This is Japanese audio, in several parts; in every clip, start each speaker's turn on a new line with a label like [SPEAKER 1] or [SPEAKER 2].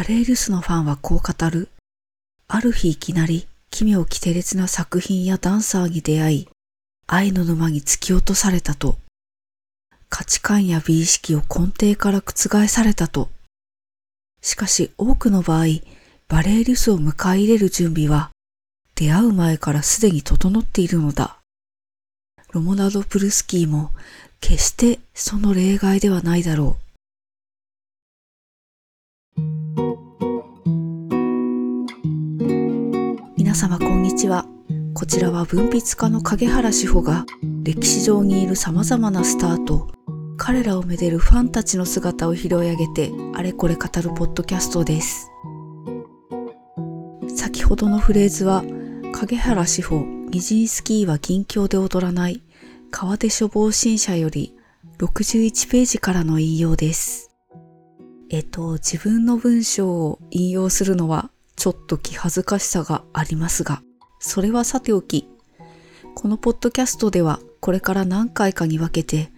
[SPEAKER 1] バレーリスのファンはこう語る。ある日いきなり奇妙奇天烈な作品やダンサーに出会い、愛の沼に突き落とされたと。価値観や美意識を根底から覆されたと。しかし多くの場合、バレーリスを迎え入れる準備は、出会う前からすでに整っているのだ。ロモナド・プルスキーも決してその例外ではないだろう。皆様こんにちは。こちらは文筆家の影原志保が歴史上にいる様々なスターと彼らをめでるファンたちの姿を拾い上げてあれこれ語るポッドキャストです。先ほどのフレーズは影原志保ニジンスキーは近況で踊らない川出処方新社より61ページからの引用です。えっと、自分の文章を引用するのはちょっと気恥ずかしさがありますが、それはさておき、このポッドキャストではこれから何回かに分けて、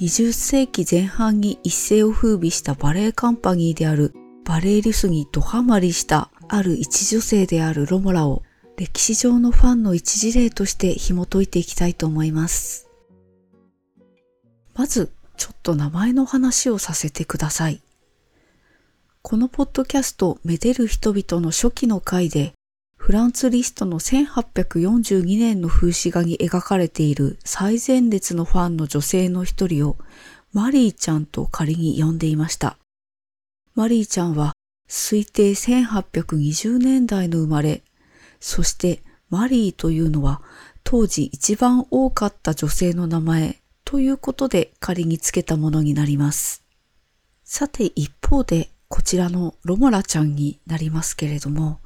[SPEAKER 1] 20世紀前半に一世を風靡したバレエカンパニーであるバレエリスにドハマりしたある一女性であるロモラを歴史上のファンの一事例として紐解いていきたいと思います。まず、ちょっと名前の話をさせてください。このポッドキャスト、めでる人々の初期の回で、フランツ・リストの1842年の風刺画に描かれている最前列のファンの女性の一人をマリーちゃんと仮に呼んでいました。マリーちゃんは推定1820年代の生まれ、そしてマリーというのは当時一番多かった女性の名前ということで仮につけたものになります。さて一方でこちらのロモラちゃんになりますけれども、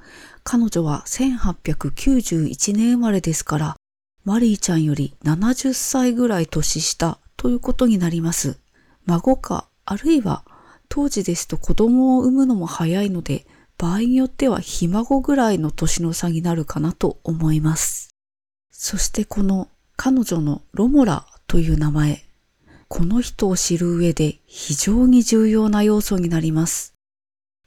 [SPEAKER 1] 彼女は1891年生まれですから、マリーちゃんより70歳ぐらい年下ということになります。孫か、あるいは当時ですと子供を産むのも早いので、場合によってはひ孫ぐらいの年の差になるかなと思います。そしてこの彼女のロモラという名前、この人を知る上で非常に重要な要素になります。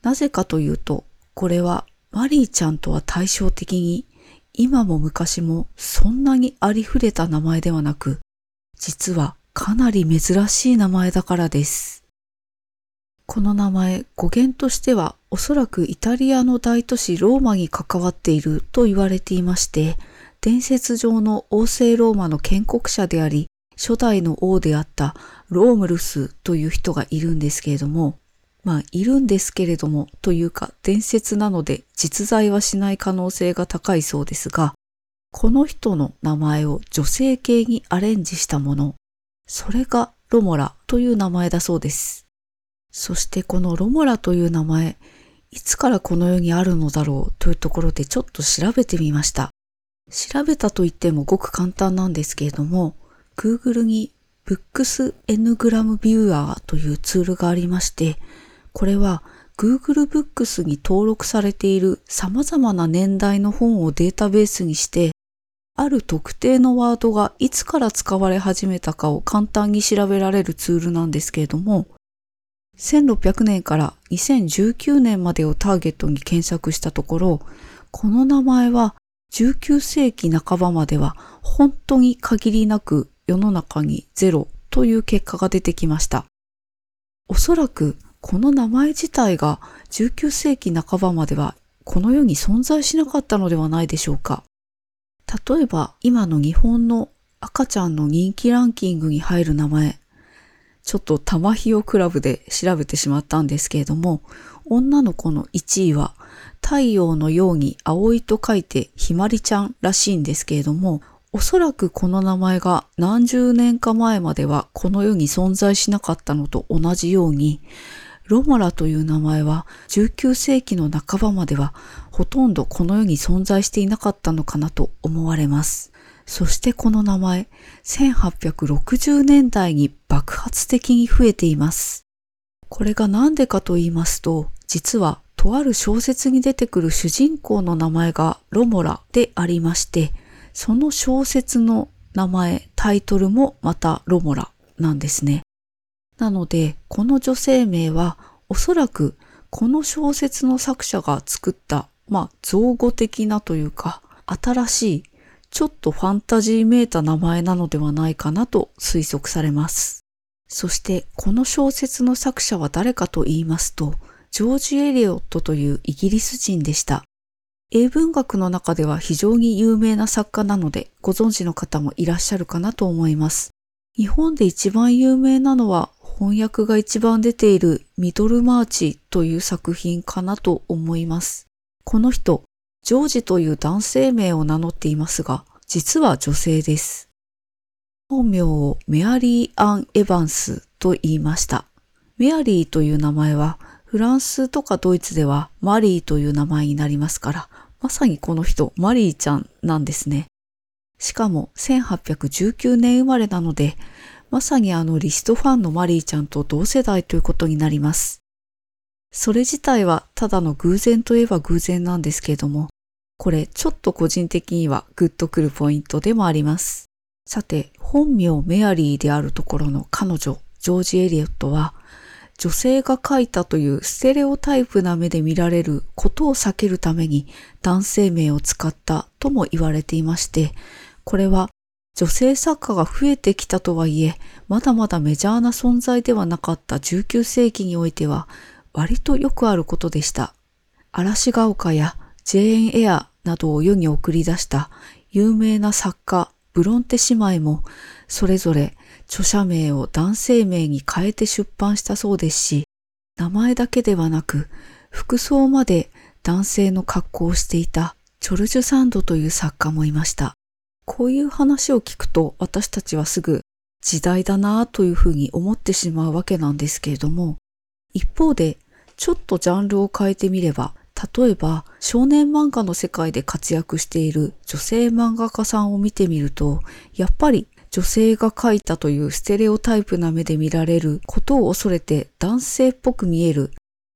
[SPEAKER 1] なぜかというと、これはマリーちゃんとは対照的に今も昔もそんなにありふれた名前ではなく、実はかなり珍しい名前だからです。この名前、語源としてはおそらくイタリアの大都市ローマに関わっていると言われていまして、伝説上の王政ローマの建国者であり、初代の王であったロームルスという人がいるんですけれども、まあ、いるんですけれども、というか伝説なので実在はしない可能性が高いそうですが、この人の名前を女性系にアレンジしたもの、それがロモラという名前だそうです。そしてこのロモラという名前、いつからこの世にあるのだろうというところでちょっと調べてみました。調べたと言ってもごく簡単なんですけれども、Google に Books Ngram Viewer というツールがありまして、これは Google Books に登録されている様々な年代の本をデータベースにして、ある特定のワードがいつから使われ始めたかを簡単に調べられるツールなんですけれども、1600年から2019年までをターゲットに検索したところ、この名前は19世紀半ばまでは本当に限りなく世の中にゼロという結果が出てきました。おそらくこの名前自体が19世紀半ばまではこの世に存在しなかったのではないでしょうか。例えば今の日本の赤ちゃんの人気ランキングに入る名前、ちょっと玉ひよクラブで調べてしまったんですけれども、女の子の1位は太陽のように葵と書いてひまりちゃんらしいんですけれども、おそらくこの名前が何十年か前まではこの世に存在しなかったのと同じように、ロモラという名前は19世紀の半ばまではほとんどこの世に存在していなかったのかなと思われます。そしてこの名前、1860年代に爆発的に増えています。これが何でかと言いますと、実はとある小説に出てくる主人公の名前がロモラでありまして、その小説の名前、タイトルもまたロモラなんですね。なので、この女性名はおそらくこの小説の作者が作った、まあ、造語的なというか、新しい、ちょっとファンタジーめいた名前なのではないかなと推測されます。そして、この小説の作者は誰かと言いますと、ジョージ・エリオットというイギリス人でした。英文学の中では非常に有名な作家なので、ご存知の方もいらっしゃるかなと思います。日本で一番有名なのは翻訳が一番出ているミドルマーチという作品かなと思います。この人、ジョージという男性名を名乗っていますが、実は女性です。本名をメアリー・アン・エヴァンスと言いました。メアリーという名前はフランスとかドイツではマリーという名前になりますから、まさにこの人、マリーちゃんなんですね。しかも1819年生まれなので、まさにあのリストファンのマリーちゃんと同世代ということになります。それ自体はただの偶然といえば偶然なんですけれども、これちょっと個人的にはグッとくるポイントでもあります。さて、本名メアリーであるところの彼女、ジョージ・エリオットは、女性が書いたというステレオタイプな目で見られることを避けるために男性名を使ったとも言われていまして、これは女性作家が増えてきたとはいえ、まだまだメジャーな存在ではなかった19世紀においては割とよくあることでした。嵐が丘やジェーン・エアなどを世に送り出した有名な作家ブロンテ姉妹もそれぞれ著者名を男性名に変えて出版したそうですし、名前だけではなく、服装まで男性の格好をしていたチョルジュ・サンドという作家もいました。こういう話を聞くと私たちはすぐ時代だなというふうに思ってしまうわけなんですけれども、一方でちょっとジャンルを変えてみれば、例えば少年漫画の世界で活躍している女性漫画家さんを見てみると、やっぱり女性が書いたというステレオタイプな目で見られることを恐れて男性っぽく見える、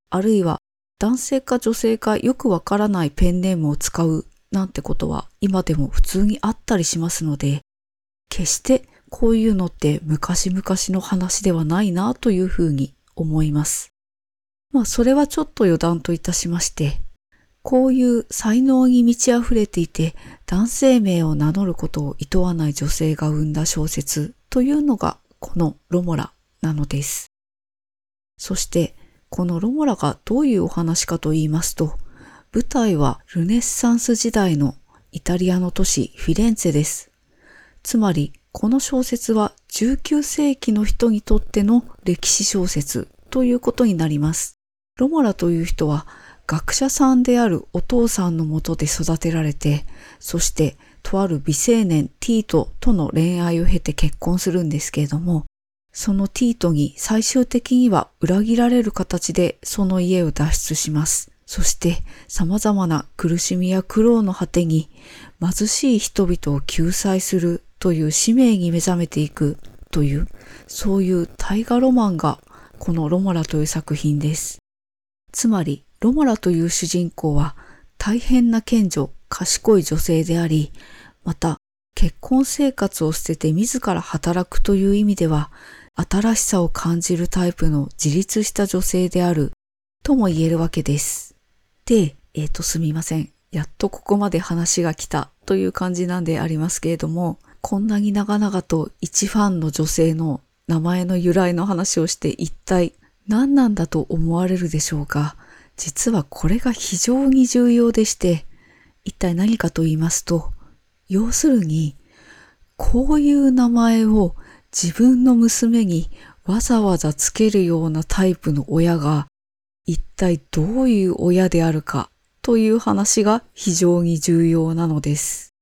[SPEAKER 1] あるいは男性か女性かよくわからないペンネームを使うなんてことは今でも普通にあったりしますので、決してこういうのって昔々の話ではないなというふうに思います。まあそれはちょっと余談といたしまして、こういう才能に満ち溢れていて男性名を名乗ることを厭わない女性が生んだ小説というのがこのロモラなのです。そしてこのロモラがどういうお話かと言いますと、舞台はルネッサンス時代のイタリアの都市フィレンツェです。つまりこの小説は19世紀の人にとっての歴史小説ということになります。ロモラという人は学者さんであるお父さんのもとで育てられて、そしてとある美青年ティートとの恋愛を経て結婚するんですけれども、そのティートに最終的には裏切られる形でその家を脱出します。そして様々な苦しみや苦労の果てに貧しい人々を救済するという使命に目覚めていくという、そういう大河ロマンがこのロモラという作品です。つまりロモラという主人公は大変な賢女、賢い女性であり、また結婚生活を捨てて自ら働くという意味では、新しさを感じるタイプの自立した女性であるとも言えるわけです。で、えっ、ー、とすみません。やっとここまで話が来たという感じなんでありますけれども、こんなに長々と一ファンの女性の名前の由来の話をして一体何なんだと思われるでしょうか？実はこれが非常に重要でして、一体何かと言いますと、要するに、こういう名前を自分の娘にわざわざつけるようなタイプの親が、一体どういう親であるかという話が非常に重要なのです。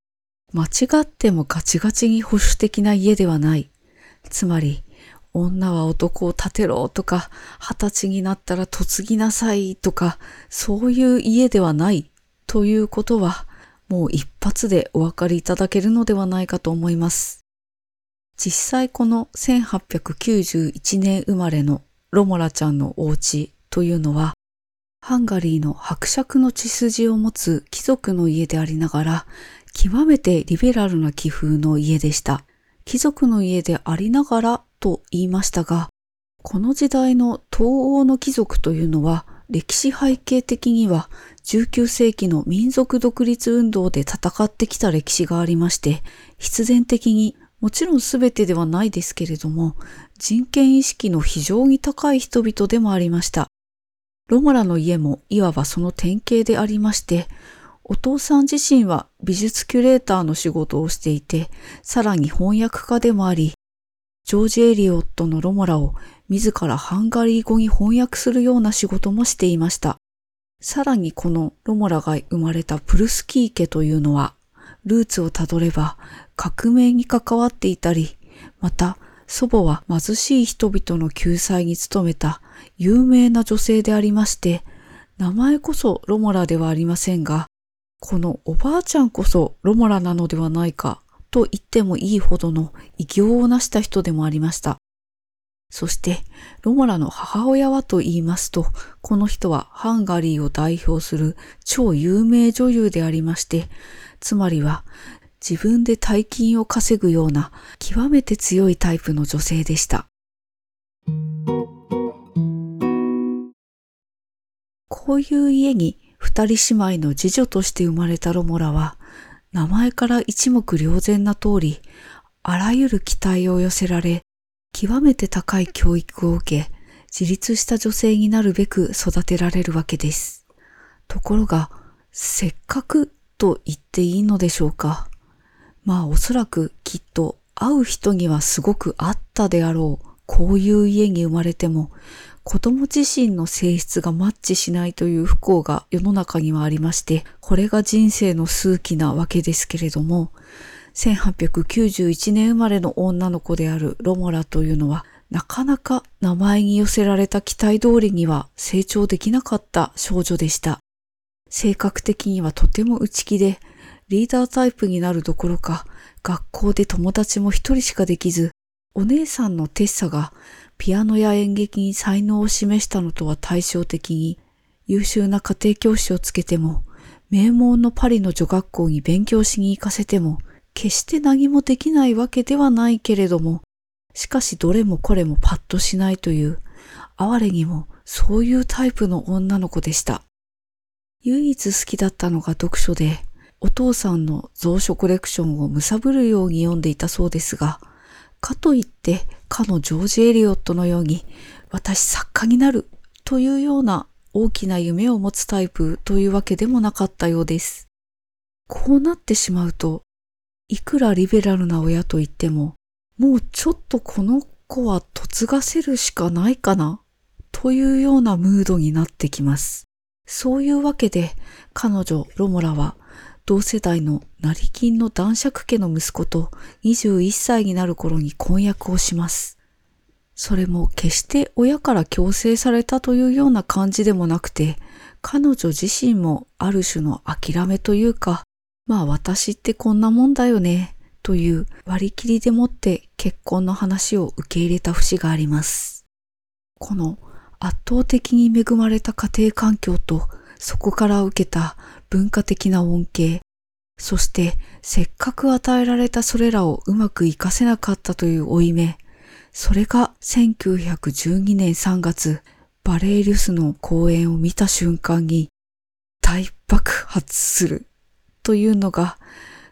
[SPEAKER 1] 間違ってもガチガチに保守的な家ではない。つまり、女は男を立てろとか、二十歳になったら嫁ぎなさいとか、そういう家ではないということは、もう一発でお分かりいただけるのではないかと思います。実際この1891年生まれのロモラちゃんのお家というのは、ハンガリーの伯爵の血筋を持つ貴族の家でありながら、極めてリベラルな気風の家でした。貴族の家でありながらと言いましたが、この時代の東欧の貴族というのは歴史背景的には19世紀の民族独立運動で戦ってきた歴史がありまして、必然的にもちろん全てではないですけれども、人権意識の非常に高い人々でもありました。ロモラの家もいわばその典型でありまして、お父さん自身は美術キュレーターの仕事をしていて、さらに翻訳家でもあり、ジョージ・エリオットのロモラを自らハンガリー語に翻訳するような仕事もしていました。さらにこのロモラが生まれたプルスキー家というのは、ルーツをたどれば革命に関わっていたり、また祖母は貧しい人々の救済に努めた有名な女性でありまして、名前こそロモラではありませんが、このおばあちゃんこそロモラなのではないかと言ってもいいほどの偉業を成した人でもありました。そして、ロモラの母親はと言いますと、この人はハンガリーを代表する超有名女優でありまして、つまりは自分で大金を稼ぐような極めて強いタイプの女性でした。こういう家に二人姉妹の次女として生まれたロモラは、名前から一目瞭然な通り、あらゆる期待を寄せられ、極めて高い教育を受け、自立した女性になるべく育てられるわけです。ところが、せっかくと言っていいのでしょうか。まあおそらくきっと会う人にはすごくあったであろう。こういう家に生まれても、子供自身の性質がマッチしないという不幸が世の中にはありまして、これが人生の数奇なわけですけれども、1891年生まれの女の子であるロモラというのは、なかなか名前に寄せられた期待通りには成長できなかった少女でした。性格的にはとても内気で、リーダータイプになるどころか、学校で友達も一人しかできず、お姉さんのテッサがピアノや演劇に才能を示したのとは対照的に、優秀な家庭教師をつけても、名門のパリの女学校に勉強しに行かせても、決して何もできないわけではないけれども、しかしどれもこれもパッとしないという、哀れにもそういうタイプの女の子でした。唯一好きだったのが読書で、お父さんの蔵書コレクションを貪るように読んでいたそうですが、かといってかのジョージ・エリオットのように私作家になるというような大きな夢を持つタイプというわけでもなかったようです。こうなってしまうといくらリベラルな親と言っても、もうちょっとこの子は嫁がせるしかないかなというようなムードになってきます。そういうわけで彼女ロモラは同世代の成金の男爵家の息子と21歳になる頃に婚約をします。それも決して親から強制されたというような感じでもなくて、彼女自身もある種の諦めというか、まあ私ってこんなもんだよね、という割り切りでもって結婚の話を受け入れた節があります。この圧倒的に恵まれた家庭環境とそこから受けた文化的な恩恵、そしてせっかく与えられたそれらをうまく活かせなかったという負い目、それが1912年3月、バレーリュスの公演を見た瞬間に大爆発する。というのが、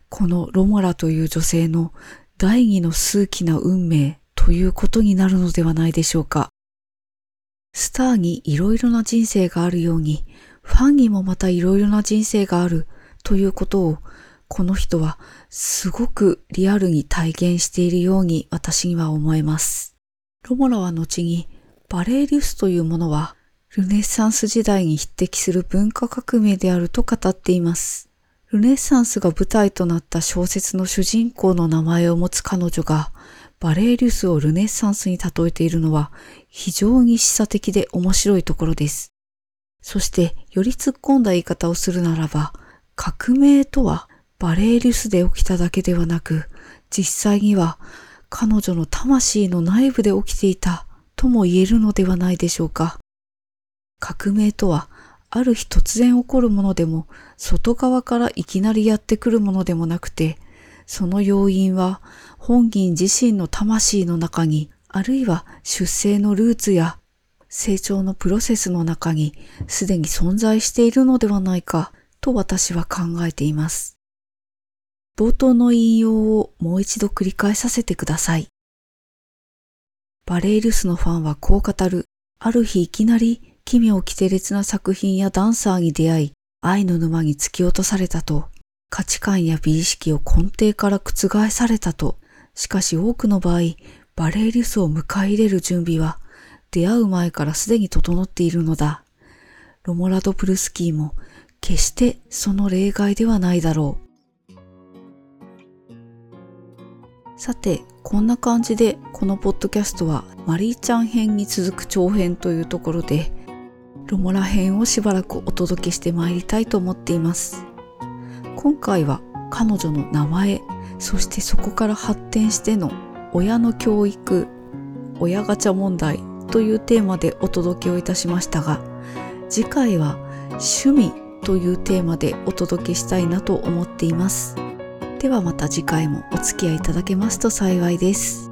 [SPEAKER 1] このロモラという女性の第二の数奇な運命。ということになるのではないでしょうか。スターにいろいろな人生があるように、ファンにもまたいろいろな人生があるということを、この人はすごくリアルに体現しているように私には思えます。ロモラは後にバレーリュスというものはルネッサンス時代に匹敵する文化革命であると語っています。ルネッサンスが舞台となった小説の主人公の名前を持つ彼女が、バレーリュスをルネッサンスに例えているのは非常に示唆的で面白いところです。そしてより突っ込んだ言い方をするならば、革命とはバレーリュスで起きただけではなく、実際には彼女の魂の内部で起きていたとも言えるのではないでしょうか。革命とはある日突然起こるものでも、外側からいきなりやってくるものでもなくて、その要因は本人自身の魂の中に、あるいは出生のルーツや成長のプロセスの中にすでに存在しているのではないかと私は考えています。冒頭の引用をもう一度繰り返させてください。バレイルスのファンはこう語る。ある日いきなり奇妙奇烈な作品やダンサーに出会い、愛の沼に突き落とされたと、価値観や美意識を根底から覆されたと、しかし多くの場合、バレイリスを迎え入れる準備は、出会う前からすでに整っているのだ。ロモラド・プルスキーも、決してその例外ではないだろう。さて、こんな感じでこのポッドキャストはマリーちゃん編に続く長編というところでロモラ編をしばらくお届けしてまいりたいと思っています。今回は彼女の名前、そしてそこから発展しての親の教育、親ガチャ問題というテーマでお届けをいたしましたが、次回は趣味というテーマでお届けしたいなと思っています。ではまた次回もお付き合いいただけますと幸いです。